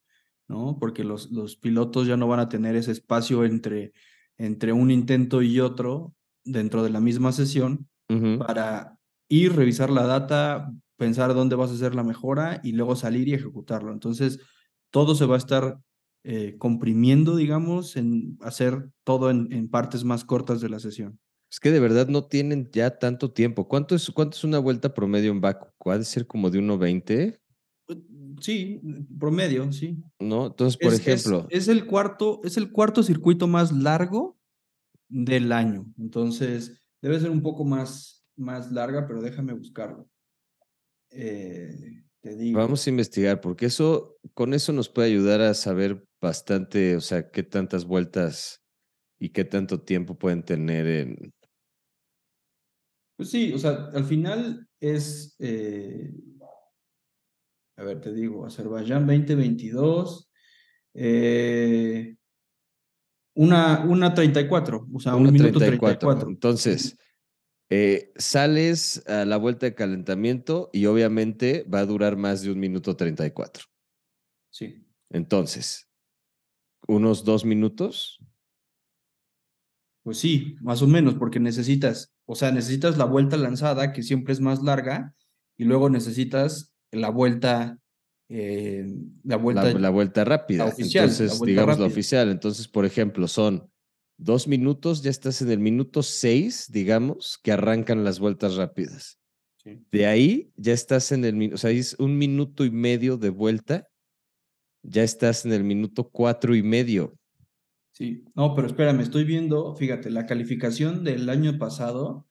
¿no? Porque los, los pilotos ya no van a tener ese espacio entre, entre un intento y otro dentro de la misma sesión para ir, revisar la data, pensar dónde vas a hacer la mejora y luego salir y ejecutarlo. Entonces, todo se va a estar eh, comprimiendo, digamos, en hacer todo en, en partes más cortas de la sesión. Es que de verdad no tienen ya tanto tiempo. ¿Cuánto es, cuánto es una vuelta promedio en Baku? ¿Ha de ser como de 1.20? Sí, promedio, sí. ¿No? Entonces, por Es, es- ejemplo, es el cuarto, es el cuarto circuito más largo del año. Entonces, debe ser un poco más, más larga, pero déjame buscarlo. Eh, te digo. vamos a investigar, porque eso, con eso nos puede ayudar a saber bastante, o sea, qué tantas vueltas y qué tanto tiempo pueden tener en... Pues sí, o sea, al final es, eh, a ver, te digo, Azerbaiyán 2022, eh, una, una 34, o sea, un Una minuto 34. 34. Entonces, eh, sales a la vuelta de calentamiento y obviamente va a durar más de un minuto 34. Sí, Entonces, unos dos minutos. Pues sí, más o menos, porque necesitas, o sea, necesitas la vuelta lanzada, que siempre es más larga, y luego necesitas la vuelta, eh, la vuelta, la, la vuelta rápida. oficial, la Entonces, vuelta digamos la rápida. oficial. Entonces, por ejemplo, son dos minutos, ya estás en el minuto seis, digamos, que arrancan las vueltas rápidas. sí. De ahí ya estás en el, min- o sea, es un minuto y medio de vuelta ya estás en el minuto cuatro y medio. Sí, no, pero espérame, estoy viendo, fíjate, la calificación del año pasado,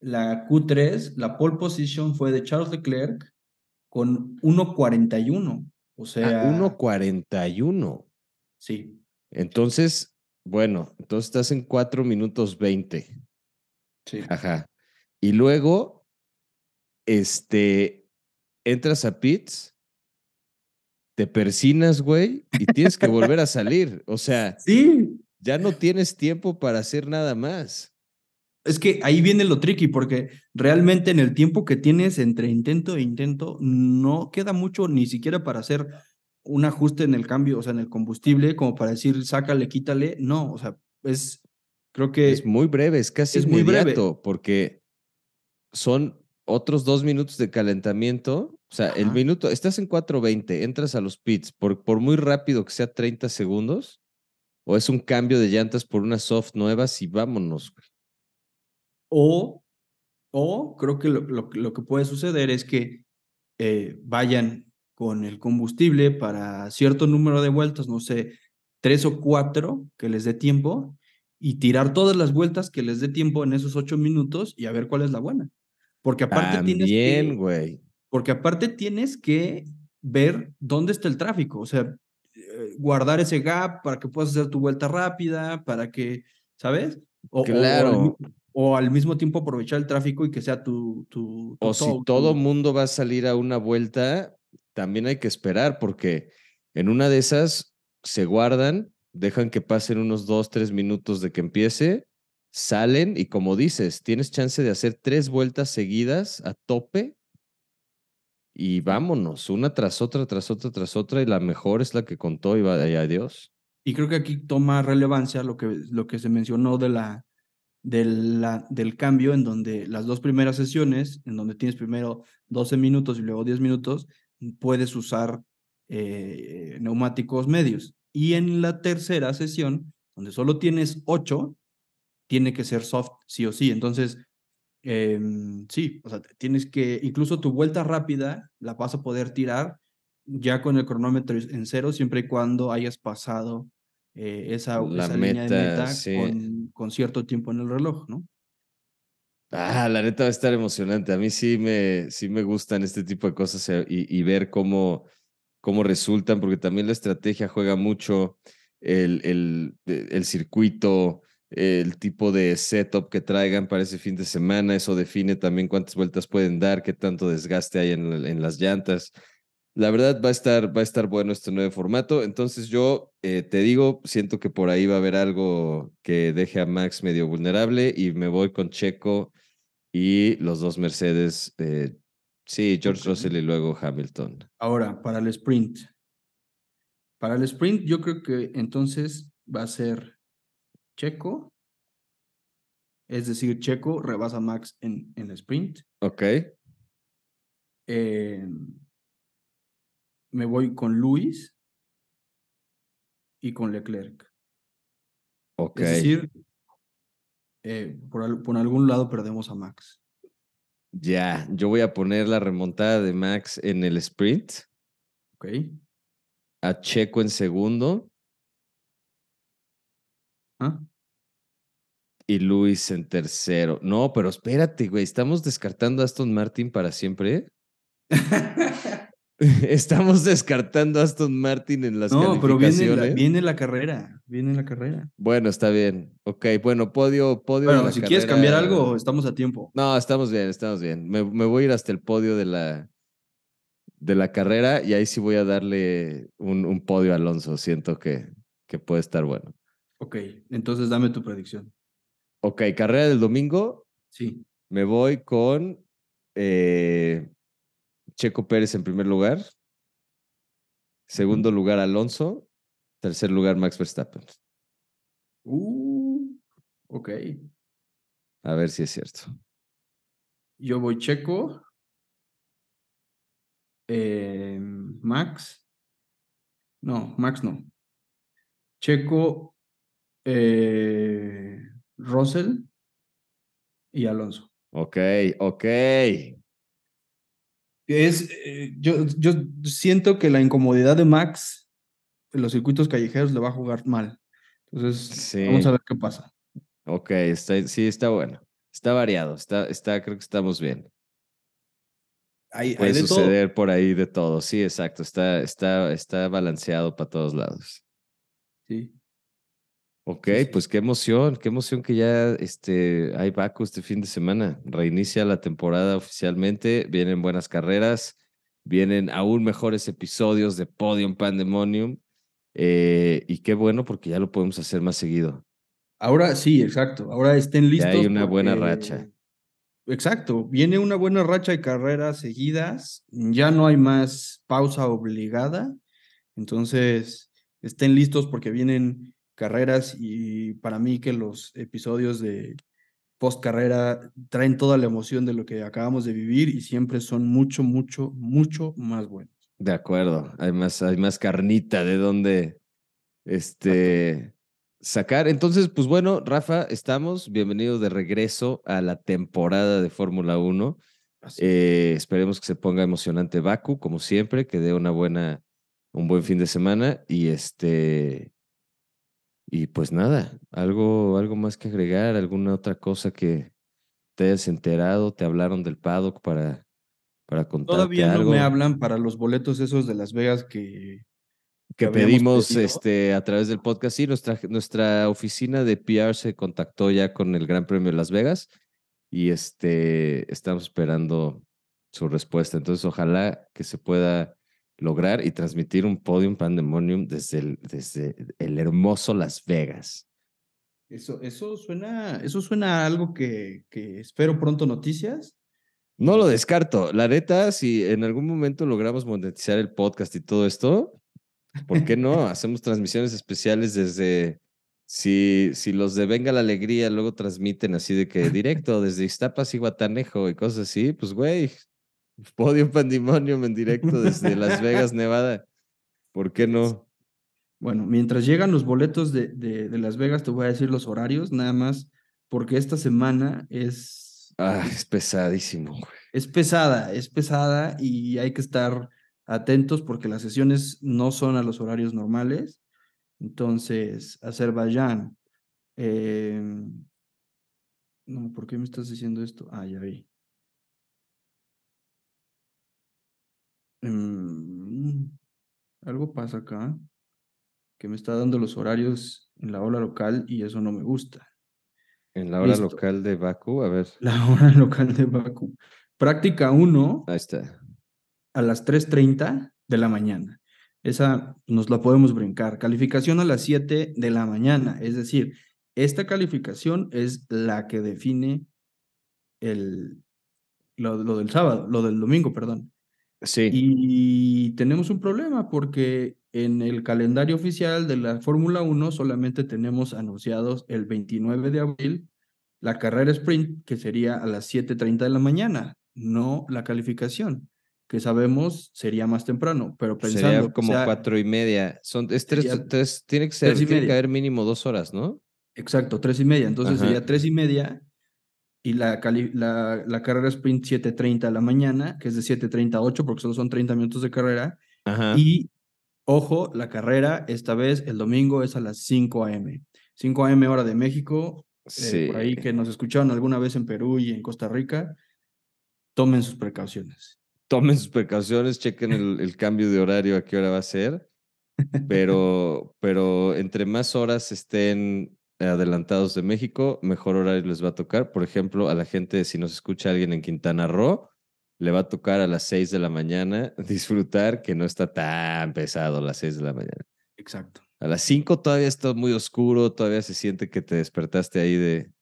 la Q3, la pole position fue de Charles Leclerc con 1.41. O sea, 1.41. sí, Entonces, bueno, entonces estás en cuatro minutos 20. sí. Ajá. Y luego, este, entras a pits, te persinas, güey, y tienes que volver a salir. O sea, Sí, ya no tienes tiempo para hacer nada más. es que ahí viene lo tricky, porque realmente en el tiempo que tienes entre intento e intento, no queda mucho ni siquiera para hacer un ajuste en el cambio, o sea, en el combustible, como para decir, sácale, quítale. No, o sea, es, creo que Es muy breve, es casi es muy breve. porque son otros dos minutos de calentamiento. O sea, el minuto, estás en 4.20, entras a los pits, por, por muy rápido que sea 30 segundos, o es un cambio de llantas por unas soft nuevas y vámonos. güey. O, o creo que lo, lo- lo que puede suceder es que eh, vayan con el combustible para cierto número de vueltas, no sé, tres o cuatro que les dé tiempo y tirar todas las vueltas que les dé tiempo en esos ocho minutos y a ver cuál es la buena. Porque aparte tienes que, güey. Porque aparte tienes que ver dónde está el tráfico, o sea, eh, guardar ese gap para que puedas hacer tu vuelta rápida, para que, ¿sabes? O, Claro. o al mismo tiempo aprovechar el tráfico y que sea tu... tu, tu O si todo tu- mundo va a salir a una vuelta, también hay que esperar, porque en una de esas se guardan, dejan que pasen unos dos, tres minutos de que empiece, salen y como dices, tienes chance de hacer tres vueltas seguidas a tope y vámonos, una tras otra, tras otra, tras otra, y la mejor es la que contó y vaya adiós. Y creo que aquí toma relevancia lo que, lo que se mencionó de la, de del cambio, en donde las dos primeras sesiones, en donde tienes primero 12 minutos y luego 10 minutos, puedes usar eh, neumáticos medios. Y en la tercera sesión, donde solo tienes 8, tiene que ser soft sí o sí. Entonces, em, sí, o sea, tienes que, incluso tu vuelta rápida la vas a poder tirar ya con el cronómetro en cero, siempre y cuando hayas pasado eh, esa, La esa línea de meta, meta sí. con, con cierto tiempo en el reloj, ¿no? Ah, la neta va a estar emocionante. A mí sí me, sí me gustan este tipo de cosas eh, y, y ver cómo, cómo resultan, porque también la estrategia juega mucho, el, el, el circuito, el tipo de setup que traigan para ese fin de semana, eso define también cuántas vueltas pueden dar, qué tanto desgaste hay en, en las llantas. La verdad va a estar, va a estar bueno este nuevo formato. Entonces yo eh, te digo, siento que por ahí va a haber algo que deje a Max medio vulnerable y me voy con Checo y los dos Mercedes. eh, sí, George Ok. Russell y luego Hamilton. Ahora, para el sprint. Para el sprint, yo creo que entonces va a ser Checo. Es decir, Checo rebasa a Max en, en sprint. Ok, Eh, me voy con Luis y con Leclerc. ok. Es decir, eh, por, por algún lado perdemos a Max. Ya, yo voy a poner la remontada de Max en el sprint, ¿Ok? a Checo en segundo ¿Ah? Y Luis en tercero. No, pero espérate, güey, ¿estamos descartando a Aston Martin para siempre? Estamos descartando a Aston Martin en las no, pero viene la, viene la carrera. Viene la carrera. Bueno, está bien. Ok, bueno, podio, podio de Bueno, la si quieres cambiar algo, estamos a tiempo. No, estamos bien, estamos bien. Me, me voy a ir hasta el podio de la, de la carrera y ahí sí voy a darle un, un podio a Alonso. Siento que, que puede estar bueno. Ok, entonces dame tu predicción. Ok, carrera del domingo. Sí. Me voy con eh, Checo Pérez en primer lugar. Segundo lugar, Alonso. Tercer lugar, Max Verstappen. Uh, ok. A ver si es cierto. Yo voy Checo. eh, Max. No, Max no. Checo, eh, Russell y Alonso. Ok, ok. Es, eh, yo, yo siento que la incomodidad de Max en los circuitos callejeros le va a jugar mal. Entonces, vamos a ver qué pasa. Ok, está, sí, está bueno. Está variado, está, está, creo que estamos bien. Hay, Puede hay suceder por ahí de todo. Sí, exacto. Está, está, está balanceado para todos lados. Sí. Ok, pues qué emoción, qué emoción que ya este, hay Baku este fin de semana. Reinicia la temporada oficialmente, vienen buenas carreras, vienen aún mejores episodios de Podium Pandemonium. Eh, y qué bueno porque ya lo podemos hacer más seguido. Ahora sí, exacto. Ahora estén listos. Ya hay una buena racha. Exacto, viene una buena racha de carreras seguidas, ya no hay más pausa obligada, entonces estén listos porque vienen carreras y para mí que los episodios de post carrera traen toda la emoción de lo que acabamos de vivir y siempre son mucho, mucho, mucho más buenos. De acuerdo, hay más, hay más carnita de donde este, sacar. Entonces, pues bueno, Rafa, estamos. Bienvenido de regreso a la temporada de Fórmula 1. Eh, esperemos que se ponga emocionante Baku, como siempre, que dé una buena, un buen fin de semana. Y este, y pues nada, algo, algo más que agregar, alguna otra cosa que te hayas enterado, te hablaron del paddock para, para contar. Todavía no me hablan para los boletos esos de Las Vegas que, que, pedimos este, a través del podcast. Sí, nuestra, nuestra oficina de PR se contactó ya con el Gran Premio de Las Vegas y este, estamos esperando su respuesta. Entonces, ojalá que se pueda lograr y transmitir un podium pandemonium desde el, desde el hermoso Las Vegas. Eso, eso suena, eso suena a algo que, que espero pronto noticias. No lo descarto. La neta, si en algún momento logramos monetizar el podcast y todo esto, ¿por qué no? Hacemos transmisiones especiales desde, si, si los de Venga la Alegría luego transmiten así de que directo desde Iztapas y Guatanejo y cosas así, pues güey, Podium Pandemonium en directo desde Las Vegas, Nevada. ¿Por qué no? Bueno, mientras llegan los boletos de, de, Las Vegas, te voy a decir los horarios, nada más, porque esta semana es... Ah, es pesadísimo. Es pesada, es pesada y hay que estar atentos porque las sesiones no son a los horarios normales. Entonces, Azerbaiyán. Eh... No, ¿por qué me estás diciendo esto? Ah, ya vi. Mm, algo pasa acá que me está dando los horarios en la hora local y eso no me gusta. En la hora local de Baku, a ver. La hora local de Baku. Práctica 1. Ahí está. A las 3.30 de la mañana. Esa nos la podemos brincar. Calificación a las 7 de la mañana. Es decir, esta calificación es la que define el, lo del sábado, lo del domingo, perdón. Sí. Y tenemos un problema porque en el calendario oficial de la Fórmula 1 solamente tenemos anunciados el 29 de abril la carrera sprint, que sería a las 7.30 de la mañana, no la calificación, que sabemos sería más temprano, pero pensando... Sería como cuatro y media. Son, es tres, tiene que ser, tiene que haber mínimo dos horas, ¿no? Exacto, tres y media. Entonces sería tres y media y la, la, la, carrera sprint 7.30 a la mañana, que es de 7.30 a 8, porque solo son 30 minutos de carrera. Y, ojo, la carrera esta vez, el domingo, es a las 5 a.m. 5 a.m. hora de México. Eh, por ahí que nos escucharon alguna vez en Perú y en Costa Rica, tomen sus precauciones. Tomen sus precauciones, chequen el, el cambio de horario, a qué hora va a ser. Pero, pero entre más horas estén adelantados de México, mejor horario les va a tocar. Por ejemplo, a la gente, si nos escucha alguien en Quintana Roo, le va a tocar a las 6 de la mañana disfrutar que no está tan pesado a las 6 de la mañana. Exacto. A las 5 todavía está muy oscuro, todavía se siente que te despertaste ahí de,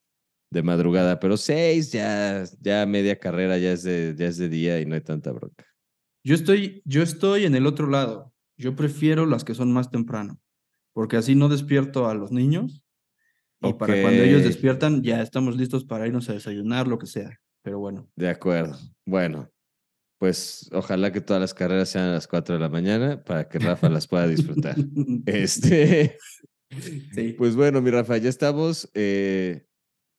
de madrugada, pero 6 ya, ya media carrera ya es, de, ya es de día y no hay tanta bronca. Yo estoy, yo estoy en el otro lado. Yo prefiero las que son más temprano, porque así no despierto a los niños y para cuando ellos despiertan, ya estamos listos para irnos a desayunar, lo que sea. Pero bueno. De acuerdo. Bueno, pues ojalá que todas las carreras sean a las 4 de la mañana para que Rafa las pueda disfrutar. este. Sí. Pues bueno, mi Rafa, ya estamos. Eh,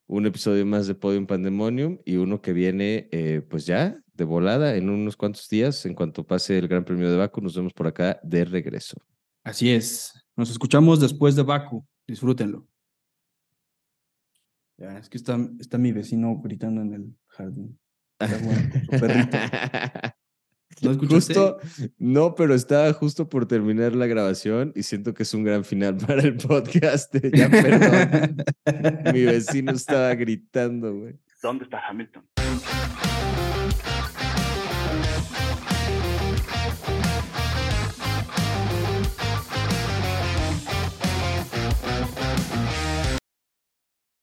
un episodio más de Podium Pandemonium y uno que viene, eh, pues ya, de volada, en unos cuantos días, en cuanto pase el Gran Premio de Baku, nos vemos por acá de regreso. Así es. Nos escuchamos después de Baku. Disfrútenlo. Ya, es que está, está mi vecino gritando en el jardín. Está bueno, con su perrito. ¿No escuchaste? Justo, no, pero estaba justo por terminar la grabación y siento que es un gran final para el podcast. Ya, perdón. Mi vecino estaba gritando, güey. ¿Dónde está Hamilton?